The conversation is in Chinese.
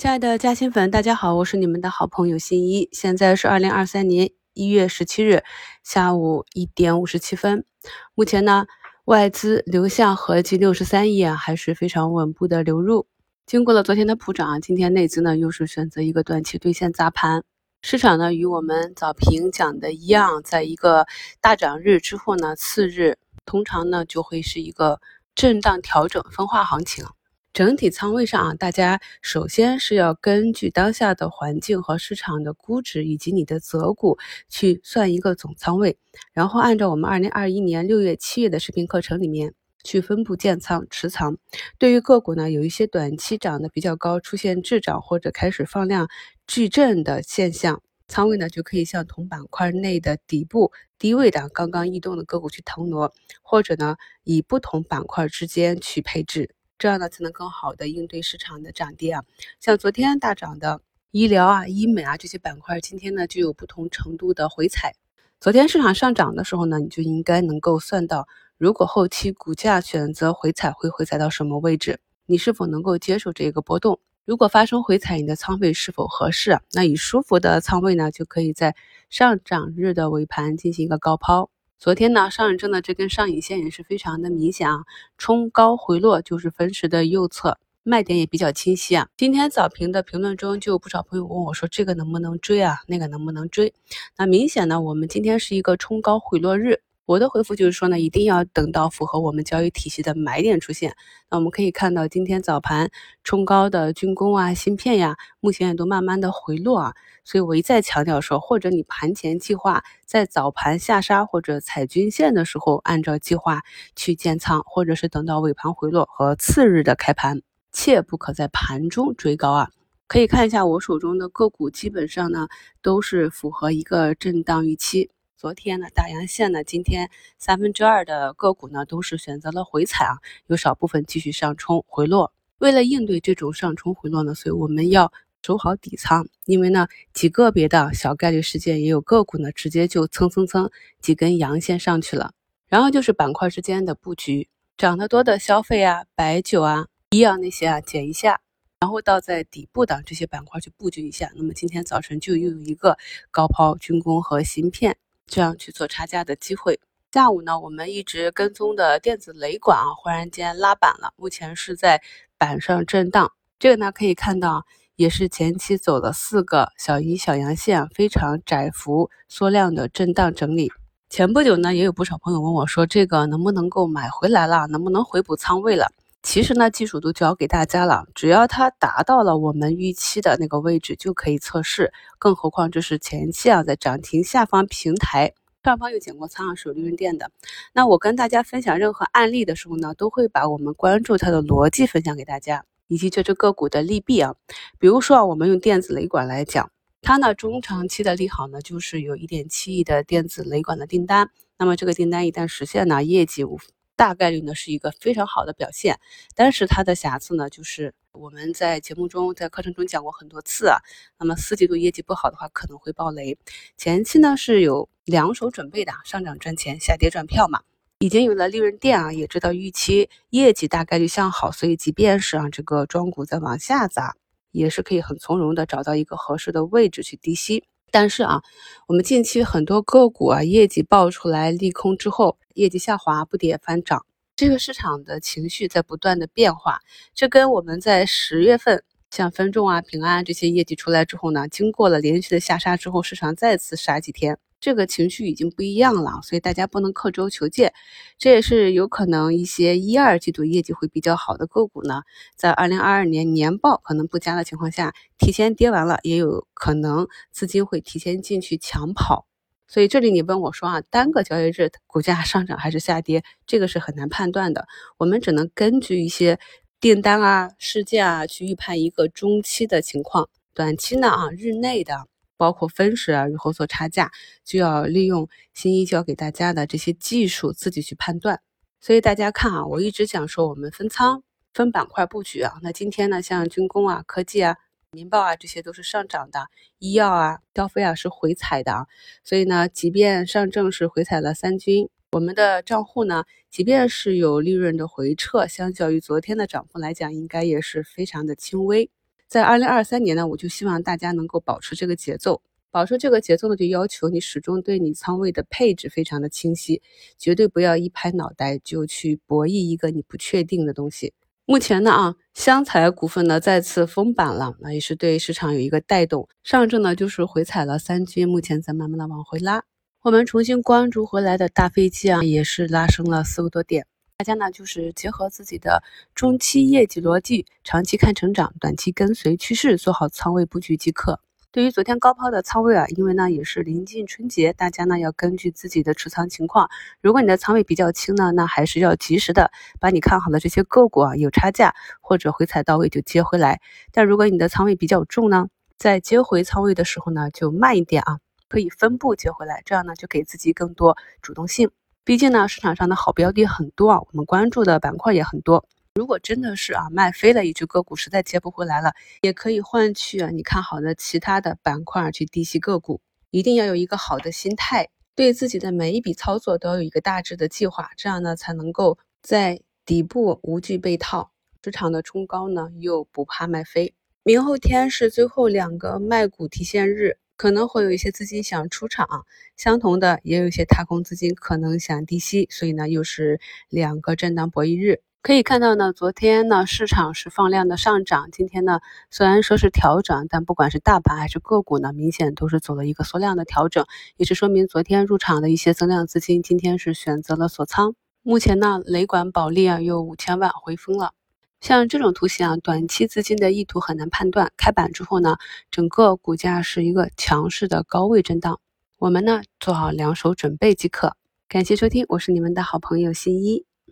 亲爱的嘉兴粉，大家好，我是你们的好朋友新一。现在是二零二三年一月十七日下午一点五十七分。目前呢，外资流向合计六十三亿啊，还是非常稳步的流入。经过了昨天的普涨，今天内资呢又是选择一个短期兑现砸盘。市场呢与我们早评讲的一样，在一个大涨日之后呢，次日通常呢就会是一个震荡调整分化行情。整体仓位上啊，大家首先是要根据当下的环境和市场的估值以及你的择股去算一个总仓位，然后按照我们二零二一年六月、七月的视频课程里面去分布建仓持仓。对于个股呢，有一些短期涨得比较高，出现滞涨或者开始放量巨震的现象，仓位呢就可以向同板块内的底部低位的刚刚异动的个股去腾挪，或者呢以不同板块之间去配置。这样呢，才能更好的应对市场的涨跌啊。像昨天大涨的医疗啊、医美啊这些板块，今天呢就有不同程度的回踩。昨天市场上涨的时候呢，你就应该能够算到，如果后期股价选择回踩，会回踩到什么位置？你是否能够接受这个波动？如果发生回踩，你的仓位是否合适？那以舒服的仓位呢，就可以在上涨日的尾盘进行一个高抛。昨天呢，上影证的这根上影线也是非常的明显啊，冲高回落就是分时的右侧卖点也比较清晰啊。今天早评的评论中就有不少朋友问我说，这个能不能追啊？那个能不能追？那明显呢，我们今天是一个冲高回落日。我的回复就是说呢，一定要等到符合我们交易体系的买点出现。那我们可以看到，今天早盘冲高的军工啊、芯片呀，目前也都慢慢的回落啊。所以我一再强调说，或者你盘前计划在早盘下杀或者踩均线的时候，按照计划去建仓，或者是等到尾盘回落和次日的开盘，切不可在盘中追高啊。可以看一下我手中的个股，基本上呢都是符合一个震荡预期。昨天呢大阳线呢，今天三分之二的个股呢都是选择了回踩啊，有少部分继续上冲回落。为了应对这种上冲回落呢，所以我们要守好底仓，因为呢极个别的小概率事件也有个股呢直接就蹭蹭蹭几根阳线上去了。然后就是板块之间的布局，涨得多的消费啊、白酒啊、医药那些啊减一下，然后到在底部的这些板块去布局一下。那么今天早晨就又有一个高抛军工和芯片。这样去做差价的机会。下午呢，我们一直跟踪的电子雷管啊，忽然间拉板了，目前是在板上震荡。这个呢，可以看到也是前期走了四个小阴小阳线，非常窄幅缩量的震荡整理。前不久呢，也有不少朋友问我说，这个能不能够买回来了？能不能回补仓位了？其实呢，技术都教给大家了，只要它达到了我们预期的那个位置，就可以测试。更何况这是前期啊，在涨停下方平台上方有减过仓啊，是有利润垫的。那我跟大家分享任何案例的时候呢，都会把我们关注它的逻辑分享给大家，以及这只个股的利弊啊。比如说啊，我们用电子雷管来讲，它呢中长期的利好呢，就是有一点七亿的电子雷管的订单。那么这个订单一旦实现呢，业绩无。大概率呢是一个非常好的表现，但是它的瑕疵呢，就是我们在节目中、在课程中讲过很多次啊。那么四季度业绩不好的话，可能会爆雷。前期呢是有两手准备的，上涨赚钱，下跌赚票嘛。已经有了利润垫啊，也知道预期业绩大概率向好，所以即便是啊这个庄股在往下砸，也是可以很从容的找到一个合适的位置去低吸。但是啊，我们近期很多个股啊，业绩爆出来利空之后，业绩下滑不跌反涨，这个市场的情绪在不断的变化。这跟我们在十月份像分众啊、平安这些业绩出来之后呢，经过了连续的下杀之后，市场再次杀几天。这个情绪已经不一样了，所以大家不能刻舟求剑。这也是有可能一些一二季度业绩会比较好的个股呢，在二零二二年年报可能不佳的情况下，提前跌完了，也有可能资金会提前进去抢跑。所以这里你问我说啊，单个交易日股价上涨还是下跌，这个是很难判断的。我们只能根据一些订单啊、事件啊去预判一个中期的情况，短期呢啊日内的。包括分时啊，如何做差价，就要利用新一教给大家的这些技术自己去判断。所以大家看啊，我一直讲说我们分仓、分板块布局啊。那今天呢，像军工啊、科技啊、民报啊，这些都是上涨的；医药啊、消费啊是回踩的啊。所以呢，即便上证是回踩了三军，我们的账户呢，即便是有利润的回撤，相较于昨天的涨幅来讲，应该也是非常的轻微。在二零二三年呢，我就希望大家能够保持这个节奏。保持这个节奏呢，就要求你始终对你仓位的配置非常的清晰，绝对不要一拍脑袋就去博弈一个你不确定的东西。目前呢啊，湘财股份呢再次封板了，那也是对市场有一个带动。上证呢就是回踩了三均，目前在慢慢的往回拉。我们重新关注回来的大飞机啊，也是拉升了四个多点。大家呢就是结合自己的中期业绩逻辑，长期看成长，短期跟随趋势，做好仓位布局即可。对于昨天高抛的仓位啊，因为呢也是临近春节，大家呢要根据自己的持仓情况。如果你的仓位比较轻呢，那还是要及时的把你看好的这些个股啊，有差价或者回踩到位就接回来。但如果你的仓位比较重呢，在接回仓位的时候呢，就慢一点啊，可以分步接回来，这样呢就给自己更多主动性。毕竟呢，市场上的好标的很多啊，我们关注的板块也很多。如果真的是啊卖飞了一只个股，实在接不回来了，也可以换去啊你看好的其他的板块去低吸个股。一定要有一个好的心态，对自己的每一笔操作都要有一个大致的计划，这样呢才能够在底部无惧被套，市场的冲高呢又不怕卖飞。明后天是最后两个卖股提现日，可能会有一些资金想出场，相同的也有一些踏空资金可能想低吸，所以呢又是两个震荡博弈日。可以看到呢，昨天呢市场是放量的上涨，今天呢虽然说是调整，但不管是大盘还是个股呢，明显都是走了一个缩量的调整，也是说明昨天入场的一些增量资金今天是选择了锁仓。目前呢，雷管保利啊有五千万回封了，像这种图形啊，短期资金的意图很难判断。开板之后呢，整个股价是一个强势的高位震荡，我们呢做好两手准备即可。感谢收听，我是你们的好朋友新一。